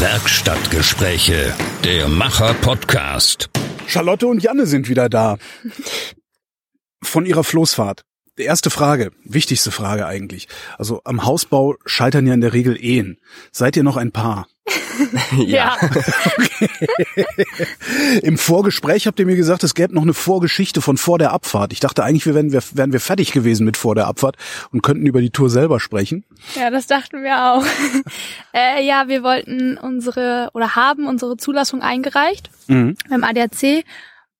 Werkstattgespräche, der Macher-Podcast. Charlotte und Janne sind wieder da. Von ihrer Floßfahrt. Erste Frage, wichtigste Frage eigentlich. Also am Hausbau scheitern ja in der Regel Ehen. Seid ihr noch ein Paar? Ja. Im Vorgespräch habt ihr mir gesagt, es gäbe noch eine Vorgeschichte von vor der Abfahrt. Ich dachte eigentlich, wir wären, wir, wären wir fertig gewesen mit vor der Abfahrt und könnten über die Tour selber sprechen. Ja, das dachten wir auch. äh, ja, wir wollten unsere oder haben unsere Zulassung eingereicht Mhm. beim ADAC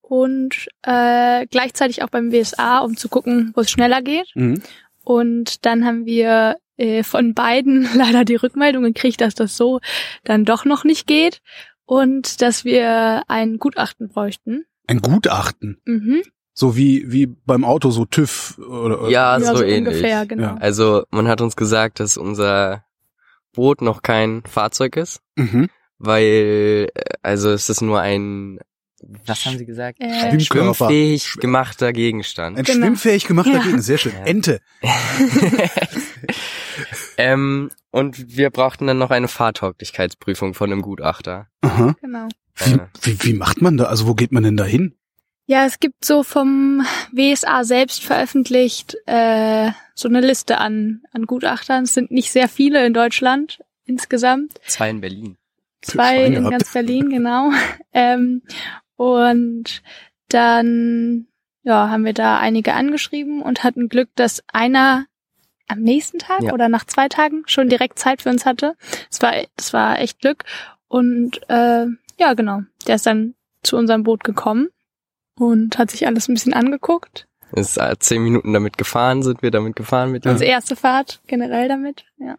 und äh, gleichzeitig auch beim WSA, um zu gucken, wo es schneller geht. Mhm. Und dann haben wir äh, von beiden leider die Rückmeldung gekriegt, dass das so dann doch noch nicht geht und dass wir ein Gutachten bräuchten. Ein Gutachten. Mhm. So wie, wie beim Auto, so TÜV oder, oder Ja, so, ähnlich. ungefähr, genau. Ja. Also man hat uns gesagt, dass unser Boot noch kein Fahrzeug ist, Mhm. weil äh, also es ist nur ein was haben Sie gesagt? Äh, Schwimm- Schwimmfähig gemachter Gegenstand. Ein Genau. schwimmfähig gemachter Ja. Gegner, sehr schön. Ja. Ente. ähm, und wir brauchten dann noch eine Fahrtauglichkeitsprüfung von einem Gutachter. Aha. genau. Wie, wie, wie macht man da? Also wo geht man denn da hin? Ja, es gibt so vom WSA selbst veröffentlicht äh, so eine Liste an, an Gutachtern. Es sind nicht sehr viele in Deutschland insgesamt. Zwei in Berlin. Zwei in gehabt. ganz Berlin, genau. Ähm, und dann ja, haben wir da einige angeschrieben und hatten Glück, dass einer am nächsten Tag Ja. oder nach zwei Tagen schon direkt Zeit für uns hatte. Das war, das war echt Glück. Und äh, ja, genau. Der ist dann zu unserem Boot gekommen und hat sich alles ein bisschen angeguckt. Ist äh, zehn Minuten damit gefahren, sind wir damit gefahren mit ihm. Unsere erste Fahrt generell damit. Ja.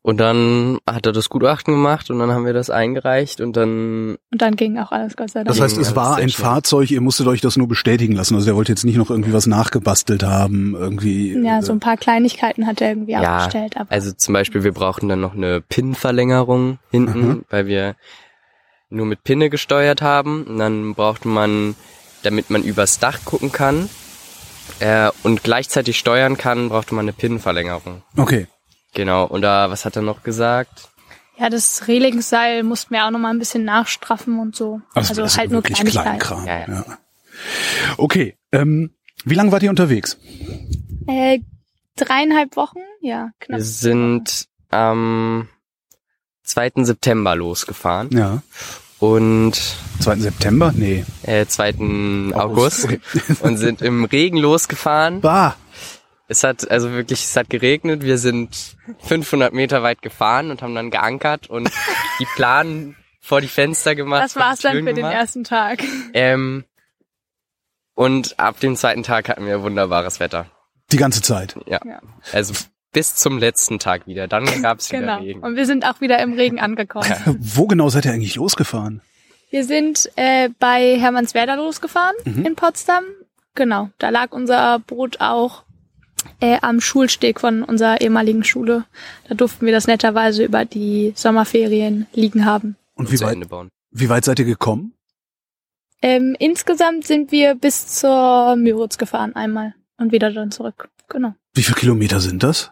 Und dann hat er das Gutachten gemacht und dann haben wir das eingereicht und dann Und dann ging auch alles Gott sei Dank. Das heißt, es war ein schnell. Fahrzeug, ihr musstet euch das nur bestätigen lassen. Also der wollte jetzt nicht noch irgendwie was nachgebastelt haben, irgendwie. ja, so ein paar Kleinigkeiten hat er irgendwie Ja, abgestellt. Aber Also zum Beispiel, wir brauchten dann noch eine Pin-Verlängerung hinten, Mhm. weil wir nur mit Pinne gesteuert haben. Und dann brauchte man, damit man übers Dach gucken kann äh, und gleichzeitig steuern kann, brauchte man eine Pin-Verlängerung. Okay. Genau. Und da, was hat er noch gesagt? Ja, das Relingsseil mussten wir auch noch mal ein bisschen nachstraffen und so. Also, Also, das ist halt nur Kleinigkeiten. Kleinkram. Ja, ja. Ja. Okay. Ähm, wie lange wart ihr unterwegs? Äh, dreieinhalb Wochen? Ja, knapp. Wir sind am 2. September losgefahren Ja. und 2. September? Nee. äh, 2. August Okay. und sind im Regen losgefahren. Bah. Es hat also wirklich, es hat geregnet. Wir sind 500 Meter weit gefahren und haben dann geankert und die Planen vor die Fenster gemacht. Das war's dann für den gemacht. ersten Tag. Ähm, und ab dem zweiten Tag hatten wir wunderbares Wetter. Die ganze Zeit. Ja. Ja. Also bis zum letzten Tag wieder. Dann gab's wieder Genau. Regen. Und wir sind auch wieder im Regen angekommen. Wo genau seid ihr eigentlich losgefahren? Wir sind äh, bei Hermannswerder losgefahren Mhm. in Potsdam. Genau, da lag unser Boot auch äh, am Schulsteg von unserer ehemaligen Schule. Da durften wir das netterweise über die Sommerferien liegen haben. Und wie weit, wie weit seid ihr gekommen? Ähm, insgesamt sind wir bis zur Müritz gefahren einmal und wieder dann zurück. Genau. Wie viele Kilometer sind das?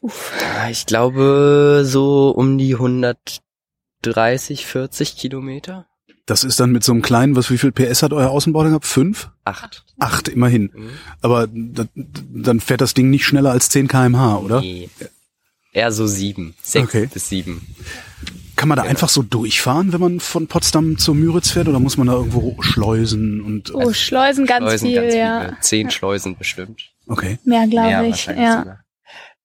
Uff. Ich glaube so um die 130, 40 Kilometer. Das ist dann mit so einem kleinen, was, wie viel PS hat euer Außenbau gehabt? Fünf? Acht. Acht, immerhin. Mhm. Aber da, dann fährt das Ding nicht schneller als 10 kmh, oder? Nee. Eher so sieben. Sechs Okay. bis sieben. Kann man da Genau. einfach so durchfahren, wenn man von Potsdam zur Müritz fährt, oder muss man da irgendwo schleusen und Oh, Schleusen ganz Schleusen, viel, ganz ja. viele. Zehn Schleusen bestimmt. okay. Mehr, glaube ich. Ja.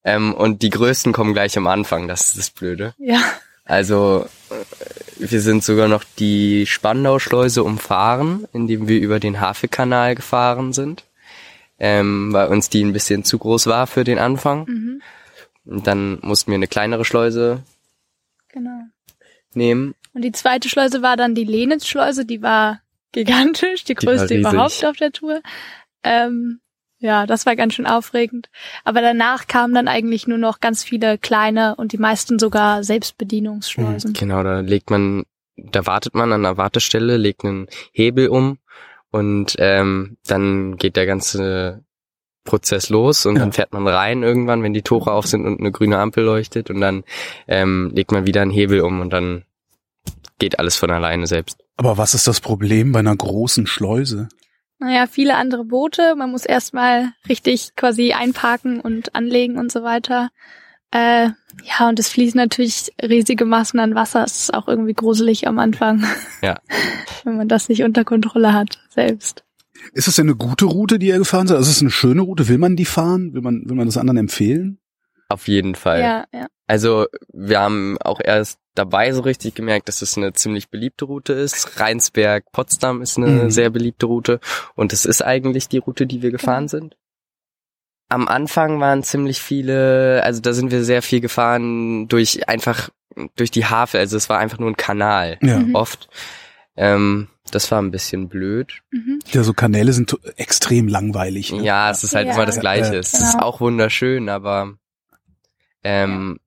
Ähm, und die größten kommen gleich am Anfang, das ist das Blöde. ja. Also äh, wir sind sogar noch die Spandau-Schleuse umfahren, indem wir über den Hafekanal gefahren sind, ähm, weil uns die ein bisschen zu groß war für den Anfang. Mhm. Und dann mussten wir eine kleinere Schleuse Genau. nehmen. Und die zweite Schleuse war dann die Lenitz-Schleuse, die war gigantisch, die Die größte riesig. überhaupt auf der Tour. Ähm, ja, das war ganz schön aufregend. Aber danach kamen dann eigentlich nur noch ganz viele kleine und die meisten sogar Selbstbedienungsschleusen. Genau, da legt man, da wartet man an einer Wartestelle, legt einen Hebel um und ähm, dann geht der ganze Prozess los und Ja. dann fährt man rein irgendwann, wenn die Tore auf sind und eine grüne Ampel leuchtet und dann ähm, legt man wieder einen Hebel um und dann geht alles von alleine selbst. Aber was ist das Problem bei einer großen Schleuse? Naja, viele andere Boote. Man muss erstmal richtig quasi einparken und anlegen und so weiter. Äh, ja, und es fließen natürlich riesige Massen an Wasser. Es ist auch irgendwie gruselig am Anfang. Ja. Wenn man das nicht unter Kontrolle hat, selbst. Ist es denn eine gute Route, die ihr gefahren seid? Also ist es eine schöne Route? Will man die fahren? Will man, will man das anderen empfehlen? Auf jeden Fall. Ja, ja. Also wir haben auch erst dabei so richtig gemerkt, dass es eine ziemlich beliebte Route ist. Rheinsberg, Potsdam ist eine Mhm. sehr beliebte Route und es ist eigentlich die Route, die wir gefahren sind. Am Anfang waren ziemlich viele, also da sind wir sehr viel gefahren durch einfach durch die Havel, also es war einfach nur ein Kanal Ja. Mhm. oft. Ähm, das war ein bisschen blöd. Mhm. Ja, so Kanäle sind extrem langweilig. Ne? Ja, es ist halt Ja. immer das Gleiche. Ja, Es ist genau. auch wunderschön, aber ähm,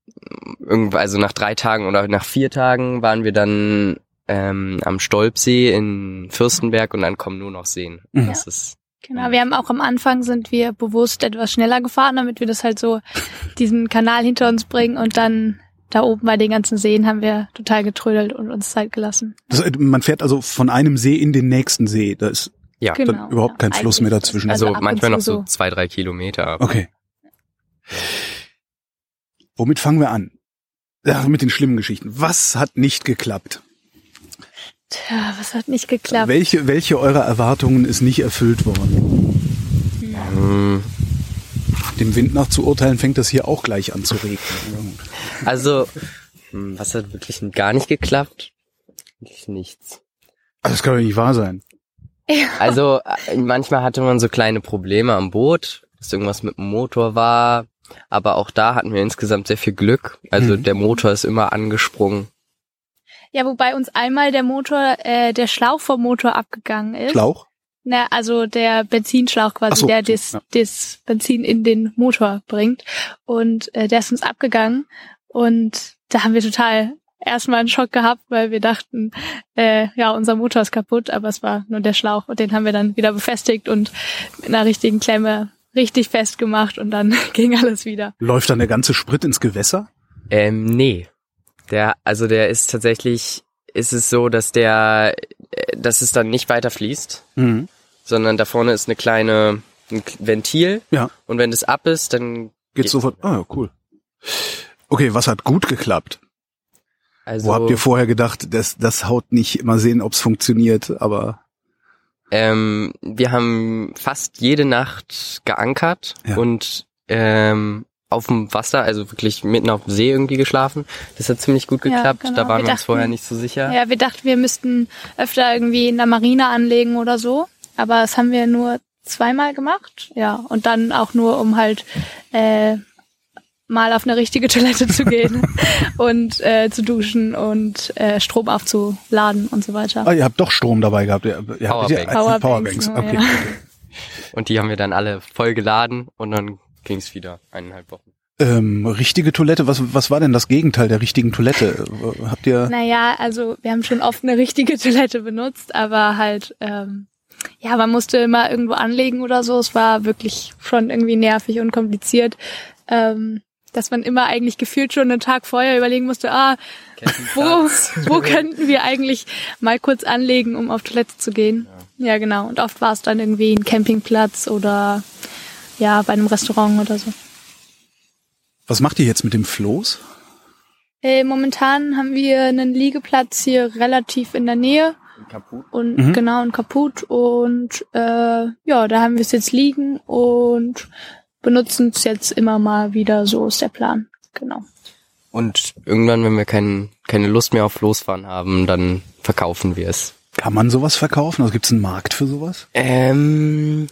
irgendwann, also nach drei Tagen oder nach vier Tagen waren wir dann ähm, am Stolpsee in Fürstenberg und dann kommen nur noch Seen. Mhm. Das ist Genau, wir haben auch am Anfang sind wir bewusst etwas schneller gefahren, damit wir das halt so diesen Kanal hinter uns bringen und dann da oben bei den ganzen Seen haben wir total getrödelt und uns Zeit gelassen. Das, man fährt also von einem See in den nächsten See. Da ist ja. Genau. dann überhaupt kein Fluss mehr dazwischen. Also, und manchmal noch so zwei, drei Kilometer. aber- Okay. Womit fangen wir an? Ja, mit den schlimmen Geschichten. Was hat nicht geklappt? Tja, was hat nicht geklappt? Welche, welche eurer Erwartungen ist nicht erfüllt worden? Hm, Dem Wind nach zu urteilen fängt das hier auch gleich an zu regnen. Also, hm, was hat wirklich gar nicht geklappt? Wirklich nichts. Also das kann doch nicht wahr sein. Also äh, manchmal hatte man so kleine Probleme am Boot, dass irgendwas mit dem Motor war, aber auch da hatten wir insgesamt sehr viel Glück. Also Mhm. der Motor ist immer angesprungen. Ja, wobei uns einmal der Motor, äh, der Schlauch vom Motor abgegangen ist. Schlauch? Na, also der Benzinschlauch quasi, so, der so, das, ja. das Benzin in den Motor bringt. Und äh, der ist uns abgegangen. Und da haben wir total erstmal einen Schock gehabt, weil wir dachten, äh, ja, unser Motor ist kaputt, aber es war nur der Schlauch. Und den haben wir dann wieder befestigt und mit einer richtigen Klemme richtig festgemacht und dann ging alles wieder. Läuft dann der ganze Sprit ins Gewässer? Ähm, nee. Der, also der ist tatsächlich, ist es so, dass der, äh, dass es dann nicht weiter fließt, Mhm. sondern da vorne ist eine kleine, ein Ventil Ja. und wenn das ab ist, dann Geht Geht. sofort. Ah, ja, cool. Okay, was hat gut geklappt? also Wo habt ihr vorher gedacht, das, das haut nicht, mal sehen, ob's funktioniert, aber Ähm, wir haben fast jede Nacht geankert Ja. und ähm, auf dem Wasser, also wirklich mitten auf dem See irgendwie geschlafen. Das hat ziemlich gut Ja, geklappt. genau. Da waren Wir wir uns dachten- vorher nicht so sicher. Ja, wir dachten, wir müssten öfter irgendwie in der Marine anlegen oder so. Aber das haben wir nur zweimal gemacht. Ja, und dann auch nur, um halt äh, mal auf eine richtige Toilette zu gehen und äh, zu duschen und äh, Strom aufzuladen und so weiter. ah, ihr habt doch Strom dabei gehabt. Ihr, ihr habt ja, Powerbanks. Powerbanks, Okay. ja. Und die haben wir dann alle voll geladen und dann ging es wieder eineinhalb Wochen. Ähm, richtige Toilette, was, was war denn das Gegenteil der richtigen Toilette? Habt ihr, Naja, also wir haben schon oft eine richtige Toilette benutzt, aber halt, ähm, ja, man musste immer irgendwo anlegen oder so. Es war wirklich schon irgendwie nervig und kompliziert, ähm, dass man immer eigentlich gefühlt schon einen Tag vorher überlegen musste, ah, wo, wo könnten wir eigentlich mal kurz anlegen, um auf Toilette zu gehen. Ja, genau. Und oft war es dann irgendwie ein Campingplatz oder ja, bei einem Restaurant oder so. was macht ihr jetzt mit dem Floß? Äh, momentan haben wir einen Liegeplatz hier relativ in der Nähe. Und Mhm. genau, und kaputt. Und äh, ja, da haben wir es jetzt liegen und benutzen es jetzt immer mal wieder. So ist der Plan. Genau. Und irgendwann, wenn wir kein, keine Lust mehr auf Losfahren haben, dann verkaufen wir es. Kann man sowas verkaufen? Also gibt's einen Markt für sowas? Ähm,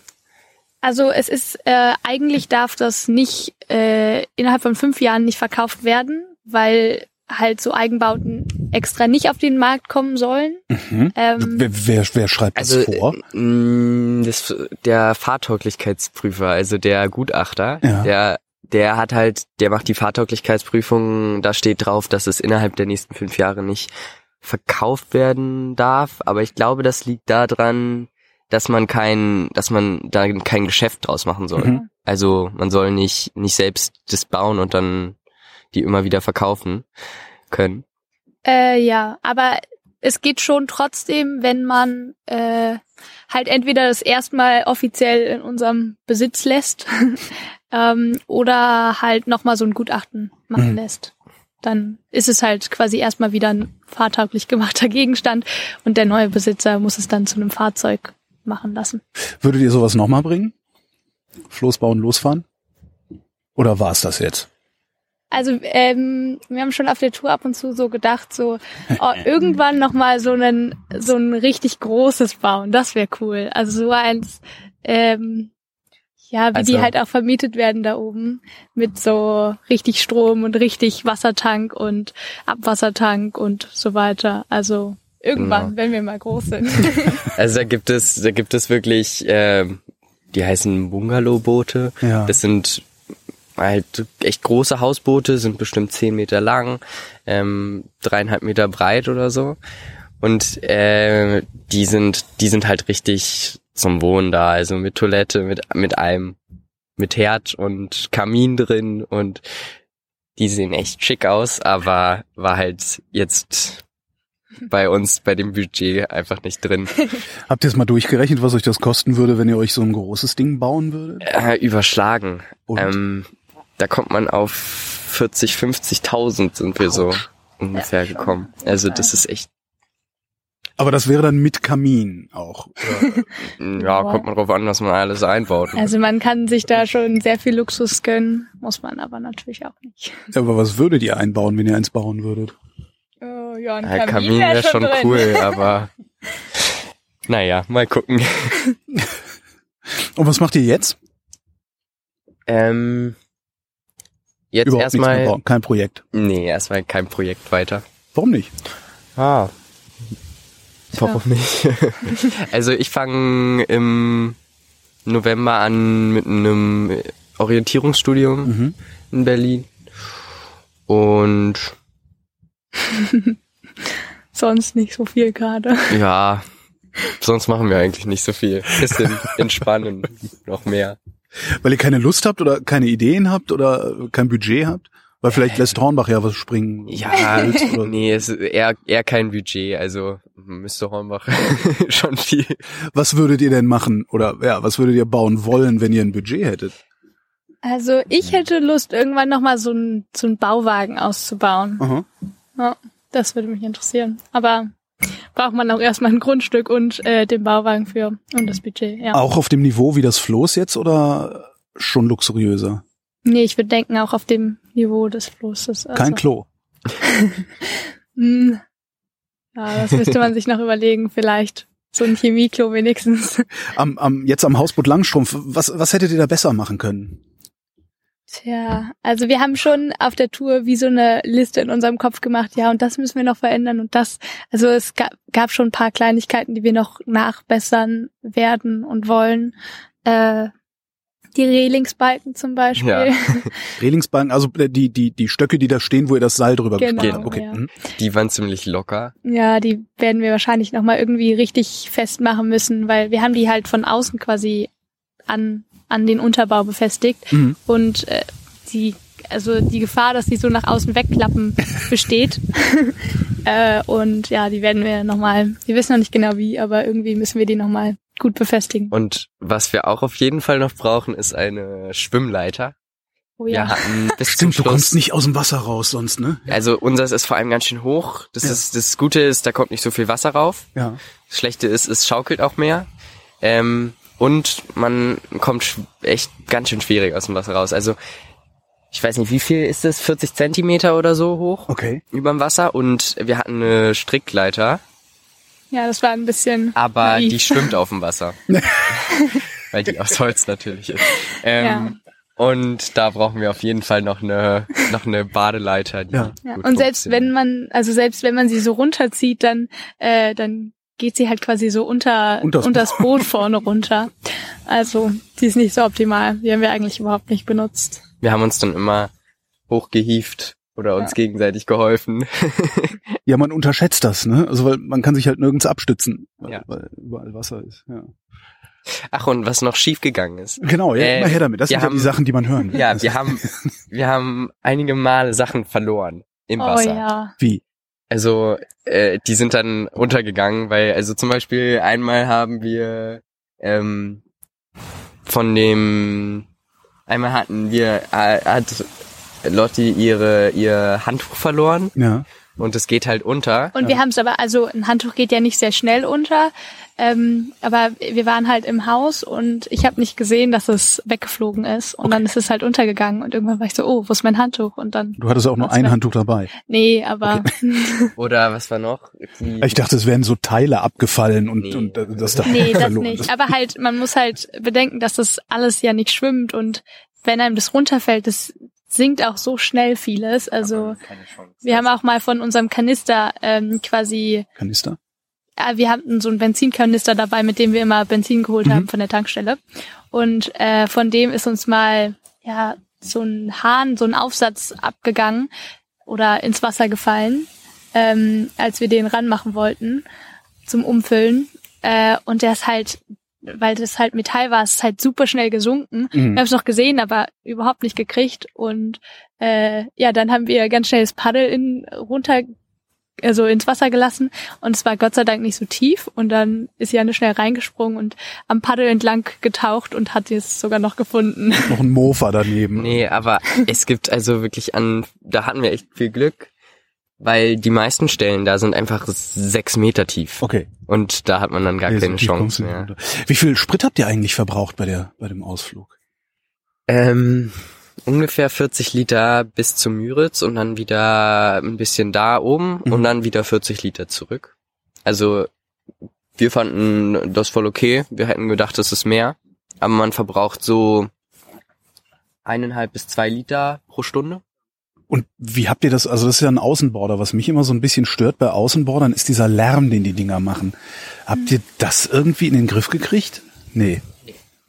Also es ist äh, eigentlich darf das nicht äh, innerhalb von fünf Jahren nicht verkauft werden, weil halt so Eigenbauten extra nicht auf den Markt kommen sollen. Mhm. Ähm, Wer, wer, wer schreibt das also vor? äh, mh, das, der Fahrtauglichkeitsprüfer, also der Gutachter, Ja. der der hat halt, der macht die Fahrtauglichkeitsprüfung, da steht drauf, dass es innerhalb der nächsten fünf Jahre nicht verkauft werden darf. Aber ich glaube, das liegt daran, dass man kein, dass man da kein Geschäft draus machen soll. Mhm. Also man soll nicht, nicht selbst das bauen und dann die immer wieder verkaufen können. Äh, ja, aber es geht schon trotzdem, wenn man äh, halt entweder das erstmal offiziell in unserem Besitz lässt ähm, oder halt nochmal so ein Gutachten machen Mhm. lässt. Dann ist es halt quasi erstmal wieder ein fahrtauglich gemachter Gegenstand und der neue Besitzer muss es dann zu einem Fahrzeug machen lassen. Würdet ihr sowas nochmal bringen? Floß bauen, losfahren? Oder war's das jetzt? Also ähm, wir haben schon auf der Tour ab und zu so gedacht, so oh, irgendwann noch mal so einen so ein richtig großes bauen, das wäre cool. Also so eins, ähm, ja, wie die Also- halt auch vermietet werden da oben mit so richtig Strom und richtig Wassertank und Abwassertank und so weiter. Also irgendwann, Genau. wenn wir mal groß sind. Also da gibt es, da gibt es wirklich, ähm, die heißen Bungalow-Boote. Ja. Das sind halt echt große Hausboote, sind bestimmt zehn Meter lang, ähm, dreieinhalb Meter breit oder so. Und äh, die sind, die sind halt richtig zum Wohnen da, also mit Toilette, mit mit allem, mit Herd und Kamin drin und die sehen echt schick aus, aber war halt jetzt bei uns bei dem Budget einfach nicht drin. Habt ihr es mal durchgerechnet, was euch das kosten würde, wenn ihr euch so ein großes Ding bauen würdet? Äh, überschlagen. Und? Ähm, da kommt man auf 40, 50.000 sind wir so ungefähr gekommen. Also das ist echt, Aber das wäre dann mit Kamin auch. Oder? ja, kommt man drauf an, was man alles einbaut. Also man kann sich da schon sehr viel Luxus gönnen, muss man aber natürlich auch nicht. Aber was würdet ihr einbauen, wenn ihr eins bauen würdet? Oh, ja, ein Ja, Kamin, Kamin wär wäre schon drin. cool, aber naja, mal gucken. Und was macht ihr jetzt? Ähm, jetzt Überhaupt nichts mehr erstmal. Kein Projekt. nee, erstmal kein Projekt weiter. Warum nicht? Ah. Warum nicht? also ich fange im November an mit einem Orientierungsstudium Mhm. in Berlin. Und Sonst nicht so viel gerade. ja, sonst machen wir eigentlich nicht so viel. Bisschen entspannen noch mehr. Weil ihr keine Lust habt oder keine Ideen habt oder kein Budget habt? Weil vielleicht lässt Hornbach ja was springen. Ja, Oder- nee, es ist eher, eher kein Budget. Also müsste Hornbach schon viel. Was würdet ihr denn machen? Oder ja, was würdet ihr bauen wollen, wenn ihr ein Budget hättet? Also ich hätte Lust, irgendwann nochmal so einen so einen Bauwagen auszubauen. Aha. Ja, das würde mich interessieren. Aber braucht man auch erstmal ein Grundstück und äh, den Bauwagen für und das Budget, ja. Auch auf dem Niveau wie das Floß jetzt oder schon luxuriöser? Nee, ich würde denken, auch auf dem Niveau des Flusses. Also, Kein Klo. Hm. Ja, das müsste man sich noch überlegen, vielleicht. So ein Chemieklo wenigstens. Am, am, jetzt am Hausboot Langstrumpf, was, was hättet ihr da besser machen können? Tja, also wir haben schon auf der Tour wie so eine Liste in unserem Kopf gemacht, ja, und das müssen wir noch verändern und das, also es gab, gab schon ein paar Kleinigkeiten, die wir noch nachbessern werden und wollen. Äh, die Relingsbalken zum Beispiel. Ja. Relingsbalken, also äh, die, die, die Stöcke, die da stehen, wo ihr das Seil drüber Genau, gespannt habt. Okay. ja. mhm. Die waren ziemlich locker. Ja, die werden wir wahrscheinlich nochmal irgendwie richtig festmachen müssen, weil wir haben die halt von außen quasi an, an den Unterbau befestigt Mhm. und äh, die, also die Gefahr, dass die so nach außen wegklappen, besteht. äh, und ja, die werden wir nochmal, wir wissen noch nicht genau wie, aber irgendwie müssen wir die nochmal gut befestigen. Und was wir auch auf jeden Fall noch brauchen, ist eine Schwimmleiter. Oh Wir ja. hatten bis Stimmt, du zum kommst Schluss, nicht aus dem Wasser raus sonst, ne? also unseres ist vor allem ganz schön hoch. Das Ja. ist das Gute ist, da kommt nicht so viel Wasser rauf. Ja. Das Schlechte ist, es schaukelt auch mehr. Ähm, und man kommt echt ganz schön schwierig aus dem Wasser raus. Also ich weiß nicht, wie viel ist das? 40 Zentimeter oder so hoch Okay. überm Wasser. Und wir hatten eine Strickleiter, Ja, das war ein bisschen. aber naiv. die schwimmt auf dem Wasser. Weil die aus Holz natürlich ist. Ähm, Und da brauchen wir auf jeden Fall noch eine, noch eine Badeleiter. Die Ja. Ja, gut und selbst wenn man, also selbst wenn man sie so runterzieht, dann, äh, dann geht sie halt quasi so unter, Unters unter das Boot vorne runter. Also, die ist nicht so optimal. Die haben wir eigentlich überhaupt nicht benutzt. Wir haben uns dann immer hochgehieft oder uns gegenseitig geholfen. Ja, man unterschätzt das, ne? Also weil man kann sich halt nirgends abstützen, weil, Ja. weil überall Wasser ist. Ja. Ach, und was noch schiefgegangen ist. Genau, ja, Äh, immer her damit. Das sind ja haben- die Sachen, die man hören will. Ja, wir haben, wir haben einige Male Sachen verloren im Oh Wasser. ja. Wie? Also, äh, die sind dann runtergegangen, weil, also zum Beispiel einmal haben wir ähm, von dem, einmal hatten wir, äh, hat Lotti ihre ihr Handtuch verloren Ja. und es geht halt unter. Und wir haben es aber, also ein Handtuch geht ja nicht sehr schnell unter, ähm, aber wir waren halt im Haus und ich habe nicht gesehen, dass es weggeflogen ist und dann ist es halt untergegangen und irgendwann war ich so, oh, wo ist mein Handtuch? Und dann, Du hattest auch nur ein? Handtuch dabei. nee, aber Oder was war noch? Die, Ich dachte, es wären so Teile abgefallen und, Nee. und das da nee, das verloren. nicht. Aber halt, man muss halt bedenken, dass das alles ja nicht schwimmt und wenn einem das runterfällt, das sinkt auch so schnell vieles. Also keine Chance. wir haben auch mal von unserem Kanister ähm, quasi Kanister? Ja, wir hatten so einen Benzinkanister dabei, mit dem wir immer Benzin geholt Mhm. haben von der Tankstelle. Und äh, von dem ist uns mal ja so ein Hahn, so ein Aufsatz abgegangen oder ins Wasser gefallen, ähm, als wir den ranmachen wollten zum Umfüllen. Äh, und der ist halt, weil das halt Metall war, ist halt super schnell gesunken. Mhm. Wir haben es noch gesehen, aber überhaupt nicht gekriegt. Und äh, ja, dann haben wir ganz schnell das Paddel in, runter, also ins Wasser gelassen. Und es war Gott sei Dank nicht so tief. Und dann ist Janne schnell reingesprungen und am Paddel entlang getaucht und hat es sogar noch gefunden. Noch ein Mofa daneben. Nee, aber es gibt also wirklich an, da hatten wir echt viel Glück, weil die meisten Stellen da sind einfach sechs Meter tief. Okay. Und da hat man dann gar Nee, so keine kommst Chance mehr. Wie viel Sprit habt ihr eigentlich verbraucht bei der bei dem Ausflug? Ähm, ungefähr 40 Liter bis zum Müritz und dann wieder ein bisschen da oben Mhm. und dann wieder 40 Liter zurück. Also wir fanden das voll okay. Wir hätten gedacht, das ist mehr. Aber man verbraucht so eineinhalb bis zwei Liter pro Stunde. Und wie habt ihr das? Also das ist ja ein Außenborder. Was mich immer so ein bisschen stört bei Außenbordern ist dieser Lärm, den die Dinger machen. Habt ihr das irgendwie in den Griff gekriegt? Nee.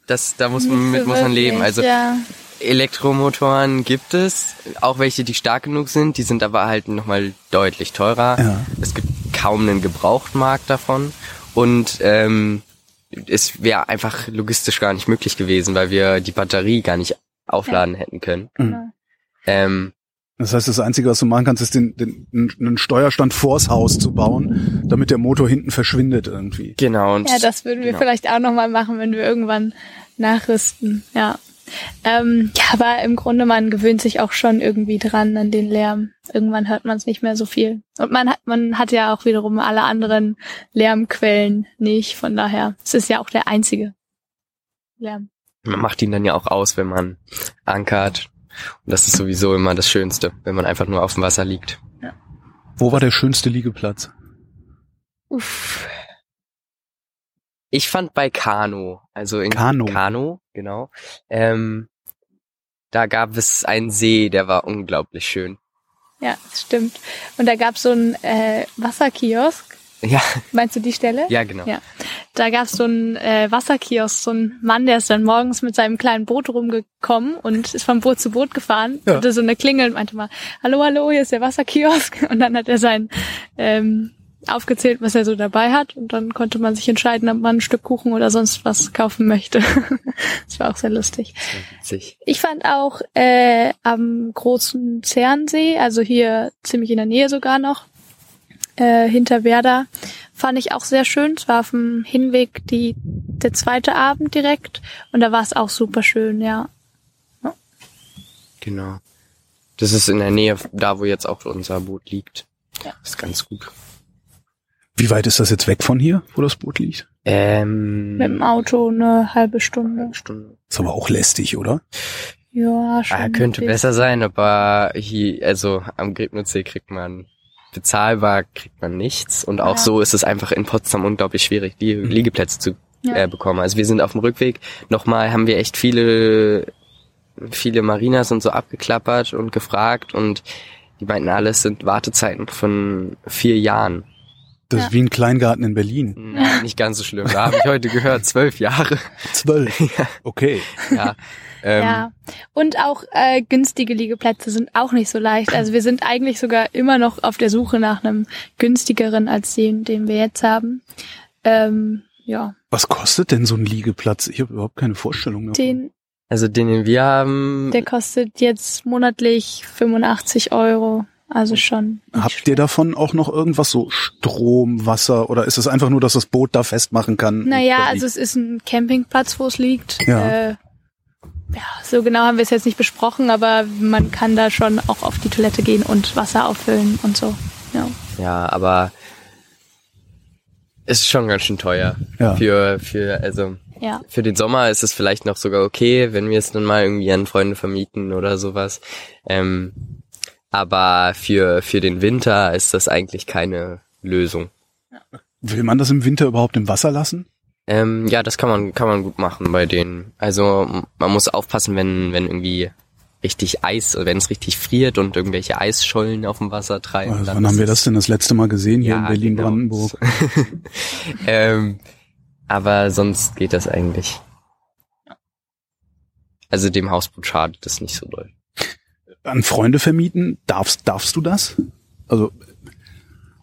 Das, da muss man mit muss man leben. Also ja. Elektromotoren gibt es, auch welche, die stark genug sind, die sind aber halt nochmal deutlich teurer. Ja. Es gibt kaum einen Gebrauchtmarkt davon und ähm, es wäre einfach logistisch gar nicht möglich gewesen, weil wir die Batterie gar nicht aufladen hätten können. Genau. Ähm, Das heißt, das Einzige, was du machen kannst, ist den, den, einen Steuerstand vors Haus zu bauen, damit der Motor hinten verschwindet irgendwie. genau. Und Ja, das würden wir genau. vielleicht auch nochmal machen, wenn wir irgendwann nachrüsten. Ja. Ähm, ja, aber im Grunde, man gewöhnt sich auch schon irgendwie dran an den Lärm. Irgendwann hört man es nicht mehr so viel. Und man hat, man hat ja auch wiederum alle anderen Lärmquellen nicht. Von daher, es ist ja auch der einzige Lärm. man macht ihn dann ja auch aus, wenn man ankert. Und das ist sowieso immer das Schönste, wenn man einfach nur auf dem Wasser liegt. Wo war der schönste Liegeplatz? Uff. Ich fand bei Kano, also in Kano. Kano, genau, ähm, da gab es einen See, der war unglaublich schön. Ja, das stimmt. Und da gab's so einen äh, Wasserkiosk. Ja, Meinst du die Stelle? ja, genau. Ja. Da gab's so einen äh, Wasserkiosk, so einen Mann, der ist dann morgens mit seinem kleinen Boot rumgekommen und ist von Boot zu Boot gefahren. Ja. Hatte so eine Klingel und meinte mal, hallo, hallo, hier ist der Wasserkiosk. Und dann hat er sein ähm, aufgezählt, was er so dabei hat. Und dann konnte man sich entscheiden, ob man ein Stück Kuchen oder sonst was kaufen möchte. das war auch sehr lustig. Witzig. Ich fand auch äh, am großen Zernsee, also hier ziemlich in der Nähe sogar noch, äh, hinter Werder, fand ich auch sehr schön. Es war auf dem Hinweg die, der zweite Abend direkt und da war es auch super schön, ja. Genau. Das ist in der Nähe, da wo jetzt auch unser Boot liegt. Ja. ist ganz gut. Wie weit ist das jetzt weg von hier, wo das Boot liegt? Ähm, Mit dem Auto eine halbe Stunde. Stunde. Ist aber auch lästig, oder? Ja, schon. Ah, könnte ein besser sein, aber hier, also am Grebnutzsee kriegt man bezahlbar kriegt man nichts und auch Ja. so ist es einfach in Potsdam unglaublich schwierig, die Liegeplätze zu Ja. äh, bekommen. Also wir sind auf dem Rückweg. Nochmal haben wir echt viele, viele Marinas und so abgeklappert und gefragt und die meinten alles sind Wartezeiten von vier Jahren. Das Ja. ist wie ein Kleingarten in Berlin. Nein, nicht ganz so schlimm. Da habe ich heute gehört, zwölf Jahre. Zwölf. Okay. Ja. Ähm, ja, und auch äh, günstige Liegeplätze sind auch nicht so leicht. Also wir sind eigentlich sogar immer noch auf der Suche nach einem günstigeren als den, den wir jetzt haben. Ähm, ja, Was kostet denn so ein Liegeplatz? Ich habe überhaupt keine Vorstellung davon. den, Also den, den wir haben, der kostet jetzt monatlich 85 Euro. Also schon. Habt ihr davon auch noch irgendwas so Strom, Wasser oder ist es einfach nur, dass das Boot da festmachen kann? Naja, also es ist ein Campingplatz, wo es liegt. Ja. Äh, ja, so genau haben wir es jetzt nicht besprochen, aber man kann da schon auch auf die Toilette gehen und Wasser auffüllen und so. Ja. ja, aber ist schon ganz schön teuer. Ja. Für, für, also, Ja. für den Sommer ist es vielleicht noch sogar okay, wenn wir es dann mal irgendwie an Freunde vermieten oder sowas. Ähm, aber für, für den Winter ist das eigentlich keine Lösung. Will man das im Winter überhaupt im Wasser lassen? Ähm, ja, das kann man, kann man gut machen bei denen. Also man muss aufpassen, wenn, wenn irgendwie richtig Eis, wenn es richtig friert und irgendwelche Eisschollen auf dem Wasser treiben. Also, wann haben wir das denn das letzte Mal gesehen hier Ja, in Berlin-Brandenburg? genau. ähm, aber sonst geht das eigentlich. Also dem Hausboot schadet das nicht so doll. An Freunde vermieten? Darfst, darfst du das? Also,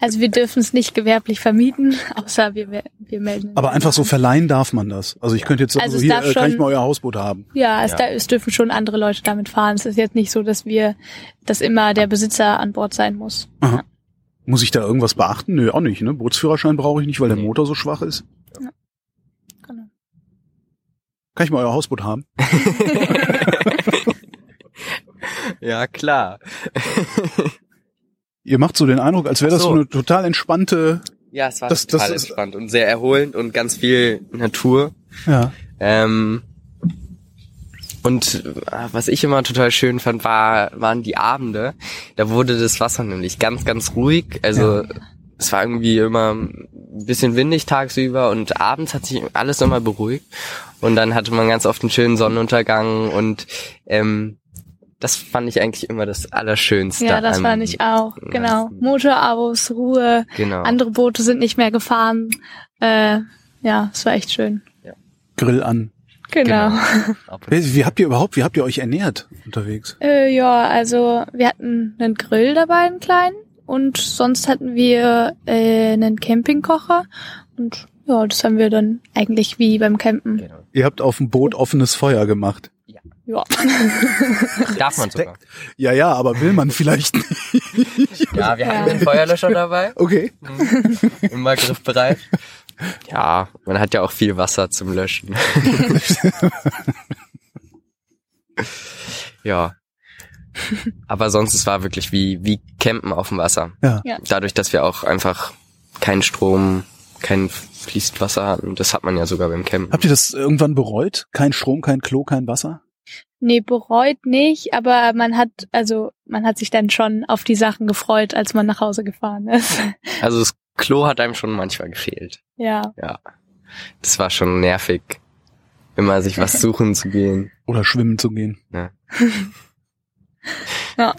Also wir dürfen es nicht gewerblich vermieten, außer wir, wir melden. aber einfach so verleihen darf man das. Also ich könnte jetzt sagen, Also so, es hier äh, kann ich mal euer Hausboot haben. Ja, es, Ja. Da, es dürfen schon andere Leute damit fahren. Es ist jetzt nicht so, dass wir, dass immer der Besitzer an Bord sein muss. Aha. Muss ich da irgendwas beachten? Nö, auch nicht. Ne? Bootsführerschein brauche ich nicht, weil der. Motor so schwach ist. Genau. Kann ich mal euer Hausboot haben? Ja, klar. Ihr macht so den Eindruck, als wäre das so. so. eine total entspannte. Ja, es war Das- total das entspannt und sehr erholend und ganz viel Natur. Ja. Ähm, und äh, was ich immer total schön fand, war, waren die Abende. Da wurde das Wasser nämlich ganz, ganz ruhig. Also es war irgendwie immer ein bisschen windig tagsüber und abends hat sich alles nochmal beruhigt. Und dann hatte man ganz oft einen schönen Sonnenuntergang und ähm, das fand ich eigentlich immer das Allerschönste. Ja, das fand ich auch. Genau. ganzen- Motor aus, Ruhe. Genau. Andere Boote sind nicht mehr gefahren. Äh, ja, es war echt schön. Grill an. Genau. Und Wie, wie habt ihr überhaupt, wie habt ihr euch ernährt unterwegs? Äh, ja, also wir hatten einen Grill dabei, einen kleinen. Und sonst hatten wir äh, einen Campingkocher. Und ja, das haben wir dann eigentlich wie beim Campen. Genau. Ihr habt auf dem Boot offenes Feuer gemacht. Ja. Darf man sogar. Ja, ja, aber will man vielleicht nicht. Ja, wir Ja. hatten den Feuerlöscher dabei. Okay. Immer griffbereit. Ja, man hat ja auch viel Wasser zum Löschen. ja. Aber sonst, es war wirklich wie, wie Campen auf dem Wasser. Ja. Ja. Dadurch, dass wir auch einfach keinen Strom, kein fließend Wasser hatten. Das hat man ja sogar beim Campen. Habt ihr das irgendwann bereut? Kein Strom, kein Klo, kein Wasser? Nee, bereut nicht, aber man hat, also man hat sich dann schon auf die Sachen gefreut, als man nach Hause gefahren ist. Also das Klo hat einem schon manchmal gefehlt. Ja. Ja. Das war schon nervig, immer sich was suchen zu gehen. Oder schwimmen zu gehen? Ja,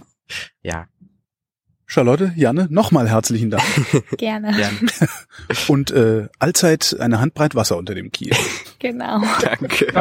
Ja. Charlotte, Janne, nochmal herzlichen Dank. gerne. Und äh, allzeit eine Handbreit Wasser unter dem Kiel. Genau. Danke.